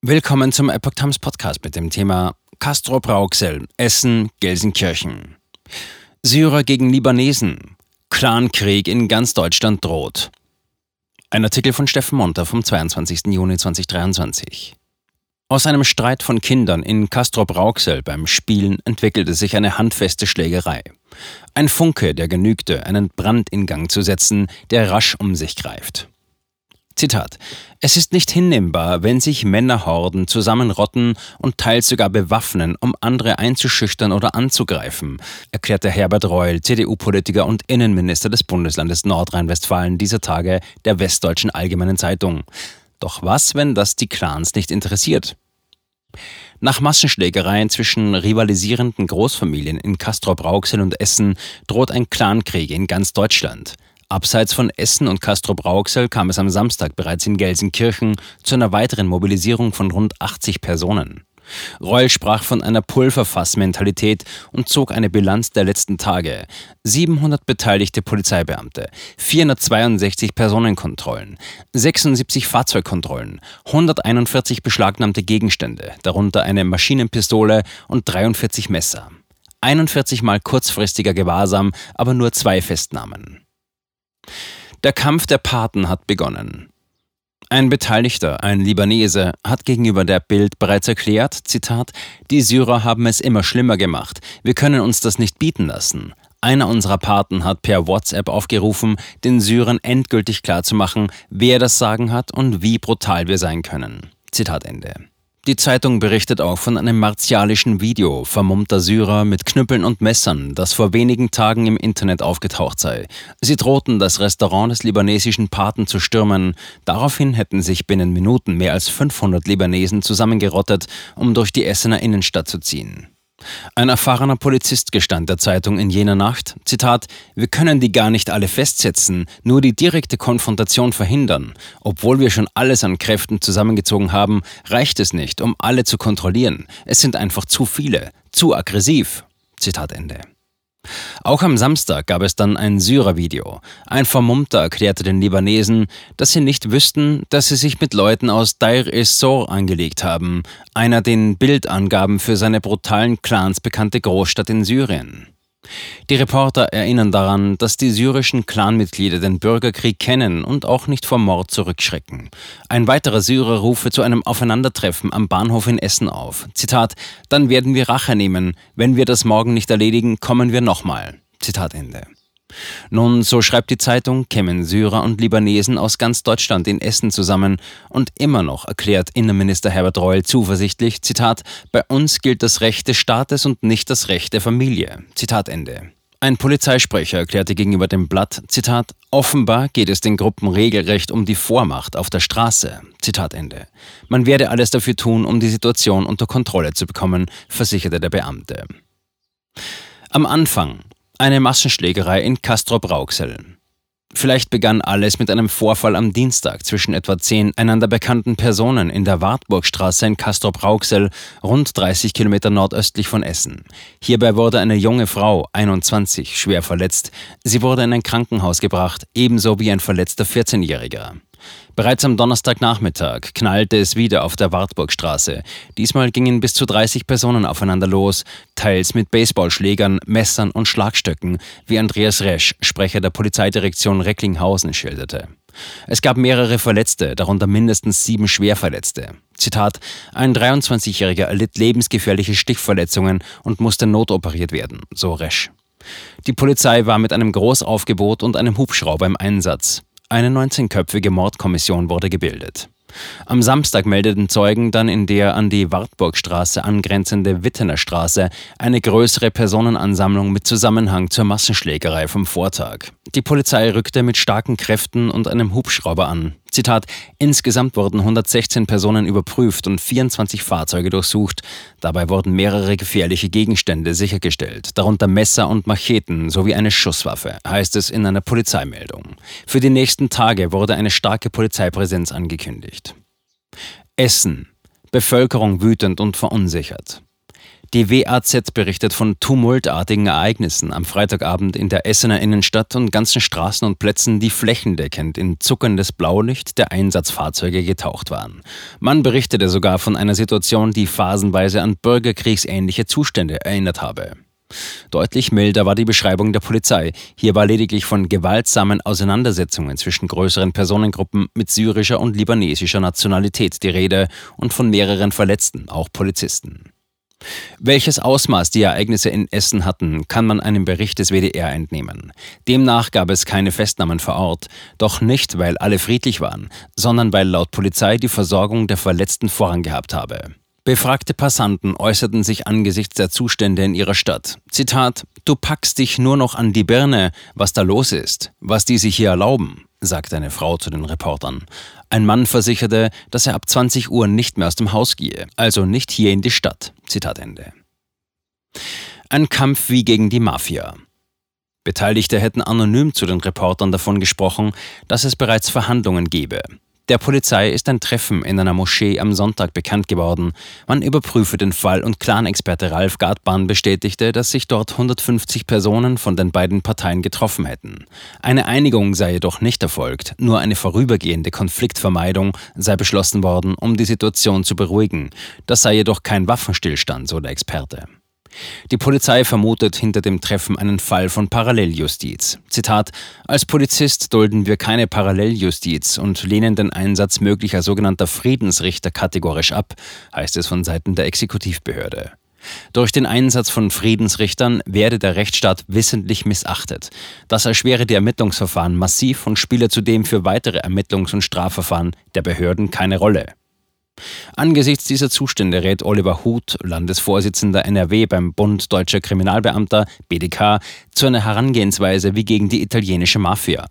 Willkommen zum Epoch Times Podcast mit dem Thema Castro Brauxel, Essen, Gelsenkirchen. Syrer gegen Libanesen. Clankrieg in ganz Deutschland droht. Ein Artikel von Steffen Monter vom 22. Juni 2023. Aus einem Streit von Kindern in Castro Brauxel beim Spielen entwickelte sich eine handfeste Schlägerei. Ein Funke, der genügte, einen Brand in Gang zu setzen, der rasch um sich greift. Zitat. Es ist nicht hinnehmbar, wenn sich Männerhorden zusammenrotten und teils sogar bewaffnen, um andere einzuschüchtern oder anzugreifen, erklärte Herbert Reul, CDU-Politiker und Innenminister des Bundeslandes Nordrhein-Westfalen dieser Tage der Westdeutschen Allgemeinen Zeitung. Doch was, wenn das die Clans nicht interessiert? Nach Massenschlägereien zwischen rivalisierenden Großfamilien in Castrop-Rauxel und Essen droht ein Clankrieg in ganz Deutschland. Abseits von Essen und Castrop-Rauxel kam es am Samstag bereits in Gelsenkirchen zu einer weiteren Mobilisierung von rund 80 Personen. Reul sprach von einer Pulverfassmentalität und zog eine Bilanz der letzten Tage. 700 beteiligte Polizeibeamte, 462 Personenkontrollen, 76 Fahrzeugkontrollen, 141 beschlagnahmte Gegenstände, darunter eine Maschinenpistole und 43 Messer. 41 mal kurzfristiger Gewahrsam, aber nur zwei Festnahmen. Der Kampf der Paten hat begonnen. Ein Beteiligter, ein Libanese, hat gegenüber der Bild bereits erklärt, Zitat, die Syrer haben es immer schlimmer gemacht. Wir können uns das nicht bieten lassen. Einer unserer Paten hat per WhatsApp aufgerufen, den Syrern endgültig klarzumachen, wer das Sagen hat und wie brutal wir sein können. Zitat Ende. Die Zeitung berichtet auch von einem martialischen Video vermummter Syrer mit Knüppeln und Messern, das vor wenigen Tagen im Internet aufgetaucht sei. Sie drohten, das Restaurant des libanesischen Paten zu stürmen. Daraufhin hätten sich binnen Minuten mehr als 500 Libanesen zusammengerottet, um durch die Essener Innenstadt zu ziehen. Ein erfahrener Polizist gestand der Zeitung in jener Nacht, Zitat, wir können die gar nicht alle festsetzen, nur die direkte Konfrontation verhindern. Obwohl wir schon alles an Kräften zusammengezogen haben, reicht es nicht, um alle zu kontrollieren. Es sind einfach zu viele, zu aggressiv. Zitat Ende. Auch am Samstag gab es dann ein Syrer-Video. Ein Vermummter erklärte den Libanesen, dass sie nicht wüssten, dass sie sich mit Leuten aus Deir es-Sor angelegt haben, einer den Bildangaben für seine brutalen Clans bekannte Großstadt in Syrien. Die Reporter erinnern daran, dass die syrischen Clanmitglieder den Bürgerkrieg kennen und auch nicht vor Mord zurückschrecken. Ein weiterer Syrer rufe zu einem Aufeinandertreffen am Bahnhof in Essen auf. Zitat: Dann werden wir Rache nehmen. Wenn wir das morgen nicht erledigen, kommen wir nochmal. Zitat Ende. Nun, so schreibt die Zeitung, kämen Syrer und Libanesen aus ganz Deutschland in Essen zusammen und immer noch erklärt Innenminister Herbert Reul zuversichtlich, Zitat, bei uns gilt das Recht des Staates und nicht das Recht der Familie. Zitat Ende. Ein Polizeisprecher erklärte gegenüber dem Blatt, Zitat, offenbar geht es den Gruppen regelrecht um die Vormacht auf der Straße. Zitat Ende. Man werde alles dafür tun, um die Situation unter Kontrolle zu bekommen, versicherte der Beamte. Am Anfang eine Massenschlägerei in Castrop-Rauxel. Vielleicht begann alles mit einem Vorfall am Dienstag zwischen etwa zehn einander bekannten Personen in der Wartburgstraße in Castrop-Rauxel, rund 30 Kilometer nordöstlich von Essen. Hierbei wurde eine junge Frau, 21, schwer verletzt. Sie wurde in ein Krankenhaus gebracht, ebenso wie ein verletzter 14-Jähriger. Bereits am Donnerstagnachmittag knallte es wieder auf der Wartburgstraße. Diesmal gingen bis zu 30 Personen aufeinander los, teils mit Baseballschlägern, Messern und Schlagstöcken, wie Andreas Resch, Sprecher der Polizeidirektion Recklinghausen, schilderte. Es gab mehrere Verletzte, darunter mindestens sieben Schwerverletzte. Zitat: Ein 23-Jähriger erlitt lebensgefährliche Stichverletzungen und musste notoperiert werden, so Resch. Die Polizei war mit einem Großaufgebot und einem Hubschrauber im Einsatz. Eine 19-köpfige Mordkommission wurde gebildet. Am Samstag meldeten Zeugen dann in der an die Wartburgstraße angrenzende Wittener Straße eine größere Personenansammlung mit Zusammenhang zur Massenschlägerei vom Vortag. Die Polizei rückte mit starken Kräften und einem Hubschrauber an. Zitat: Insgesamt wurden 116 Personen überprüft und 24 Fahrzeuge durchsucht. Dabei wurden mehrere gefährliche Gegenstände sichergestellt, darunter Messer und Macheten sowie eine Schusswaffe, heißt es in einer Polizeimeldung. Für die nächsten Tage wurde eine starke Polizeipräsenz angekündigt. Essen. Bevölkerung wütend und verunsichert. Die WAZ berichtet von tumultartigen Ereignissen am Freitagabend in der Essener Innenstadt und ganzen Straßen und Plätzen, die flächendeckend in zuckerndes Blaulicht der Einsatzfahrzeuge getaucht waren. Man berichtete sogar von einer Situation, die phasenweise an bürgerkriegsähnliche Zustände erinnert habe. Deutlich milder war die Beschreibung der Polizei. Hier war lediglich von gewaltsamen Auseinandersetzungen zwischen größeren Personengruppen mit syrischer und libanesischer Nationalität die Rede und von mehreren Verletzten, auch Polizisten. Welches Ausmaß die Ereignisse in Essen hatten, kann man einem Bericht des WDR entnehmen. Demnach gab es keine Festnahmen vor Ort, doch nicht, weil alle friedlich waren, sondern weil laut Polizei die Versorgung der Verletzten Vorrang gehabt habe. Befragte Passanten äußerten sich angesichts der Zustände in ihrer Stadt. Zitat: Du packst dich nur noch an die Birne, was da los ist, was die sich hier erlauben, sagte eine Frau zu den Reportern. Ein Mann versicherte, dass er ab 20 Uhr nicht mehr aus dem Haus gehe, also nicht hier in die Stadt. Zitat Ende. Ein Kampf wie gegen die Mafia. Beteiligte hätten anonym zu den Reportern davon gesprochen, dass es bereits Verhandlungen gebe. Der Polizei ist ein Treffen in einer Moschee am Sonntag bekannt geworden. Man überprüfe den Fall und Clan-Experte Ralf Gartbahn bestätigte, dass sich dort 150 Personen von den beiden Parteien getroffen hätten. Eine Einigung sei jedoch nicht erfolgt, nur eine vorübergehende Konfliktvermeidung sei beschlossen worden, um die Situation zu beruhigen. Das sei jedoch kein Waffenstillstand, so der Experte. Die Polizei vermutet hinter dem Treffen einen Fall von Paralleljustiz. Zitat: Als Polizist dulden wir keine Paralleljustiz und lehnen den Einsatz möglicher sogenannter Friedensrichter kategorisch ab, heißt es von Seiten der Exekutivbehörde. Durch den Einsatz von Friedensrichtern werde der Rechtsstaat wissentlich missachtet. Das erschwere die Ermittlungsverfahren massiv und spiele zudem für weitere Ermittlungs- und Strafverfahren der Behörden keine Rolle. Angesichts dieser Zustände rät Oliver Huth, Landesvorsitzender NRW beim Bund Deutscher Kriminalbeamter BDK, zu einer Herangehensweise wie gegen die italienische Mafia.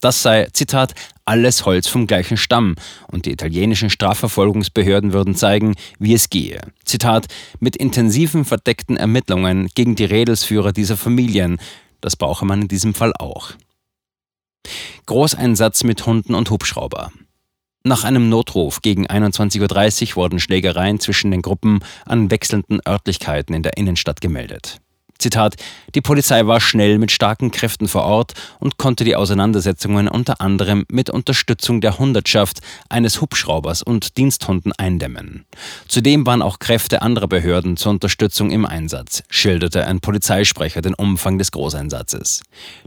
Das sei, Zitat, alles Holz vom gleichen Stamm und die italienischen Strafverfolgungsbehörden würden zeigen, wie es gehe. Zitat, mit intensiven verdeckten Ermittlungen gegen die Redelsführer dieser Familien, das brauche man in diesem Fall auch. Großeinsatz mit Hunden und Hubschrauber. Nach einem Notruf gegen 21.30 Uhr wurden Schlägereien zwischen den Gruppen an wechselnden Örtlichkeiten in der Innenstadt gemeldet. Zitat, die Polizei war schnell mit starken Kräften vor Ort und konnte die Auseinandersetzungen unter anderem mit Unterstützung der Hundertschaft, eines Hubschraubers und Diensthunden eindämmen. Zudem waren auch Kräfte anderer Behörden zur Unterstützung im Einsatz, schilderte ein Polizeisprecher den Umfang des Großeinsatzes.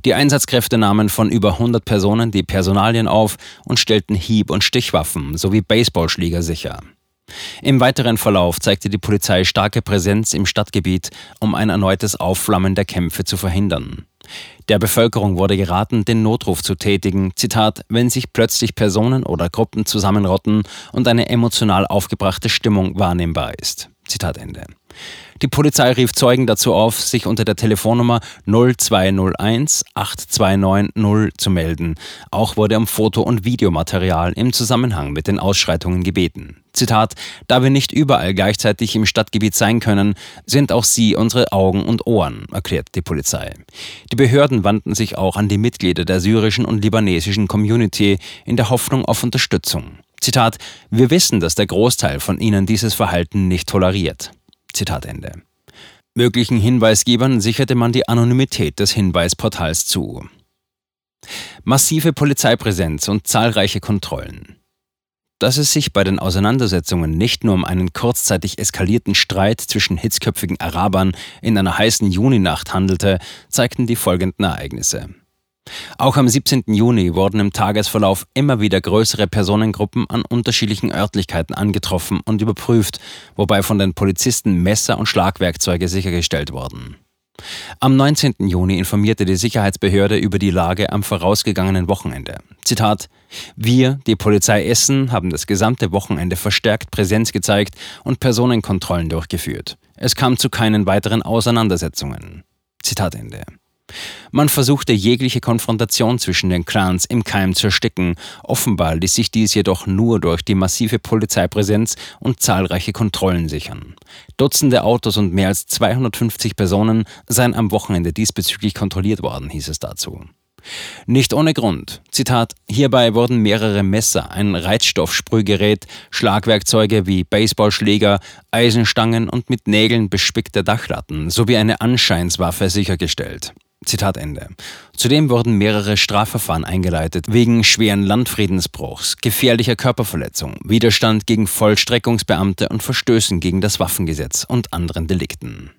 Die Einsatzkräfte nahmen von über 100 Personen die Personalien auf und stellten Hieb- und Stichwaffen sowie Baseballschläger sicher. Im weiteren Verlauf zeigte die Polizei starke Präsenz im Stadtgebiet, um ein erneutes Aufflammen der Kämpfe zu verhindern. Der Bevölkerung wurde geraten, den Notruf zu tätigen, Zitat, wenn sich plötzlich Personen oder Gruppen zusammenrotten und eine emotional aufgebrachte Stimmung wahrnehmbar ist. Zitat Ende. Die Polizei rief Zeugen dazu auf, sich unter der Telefonnummer 0201 829 0 zu melden. Auch wurde um Foto- und Videomaterial im Zusammenhang mit den Ausschreitungen gebeten. Zitat, da wir nicht überall gleichzeitig im Stadtgebiet sein können, sind auch Sie unsere Augen und Ohren, erklärt die Polizei. Die Behörden wandten sich auch an die Mitglieder der syrischen und libanesischen Community in der Hoffnung auf Unterstützung. Zitat, wir wissen, dass der Großteil von ihnen dieses Verhalten nicht toleriert. Zitat Ende. Möglichen Hinweisgebern sicherte man die Anonymität des Hinweisportals zu. Massive Polizeipräsenz und zahlreiche Kontrollen. Dass es sich bei den Auseinandersetzungen nicht nur um einen kurzzeitig eskalierten Streit zwischen hitzköpfigen Arabern in einer heißen Juninacht handelte, zeigten die folgenden Ereignisse. Auch am 17. Juni wurden im Tagesverlauf immer wieder größere Personengruppen an unterschiedlichen Örtlichkeiten angetroffen und überprüft, wobei von den Polizisten Messer und Schlagwerkzeuge sichergestellt wurden. Am 19. Juni informierte die Sicherheitsbehörde über die Lage am vorausgegangenen Wochenende. Zitat: Wir, die Polizei Essen, haben das gesamte Wochenende verstärkt Präsenz gezeigt und Personenkontrollen durchgeführt. Es kam zu keinen weiteren Auseinandersetzungen. Zitat Ende. Man versuchte jegliche Konfrontation zwischen den Clans im Keim zu ersticken. Offenbar ließ sich dies jedoch nur durch die massive Polizeipräsenz und zahlreiche Kontrollen sichern. Dutzende Autos und mehr als 250 Personen seien am Wochenende diesbezüglich kontrolliert worden, hieß es dazu. Nicht ohne Grund. Zitat: Hierbei wurden mehrere Messer, ein Reizstoffsprühgerät, Schlagwerkzeuge wie Baseballschläger, Eisenstangen und mit Nägeln bespickte Dachlatten sowie eine Anscheinswaffe sichergestellt. Zitat Ende. Zudem wurden mehrere Strafverfahren eingeleitet wegen schweren Landfriedensbruchs, gefährlicher Körperverletzung, Widerstand gegen Vollstreckungsbeamte und Verstößen gegen das Waffengesetz und anderen Delikten.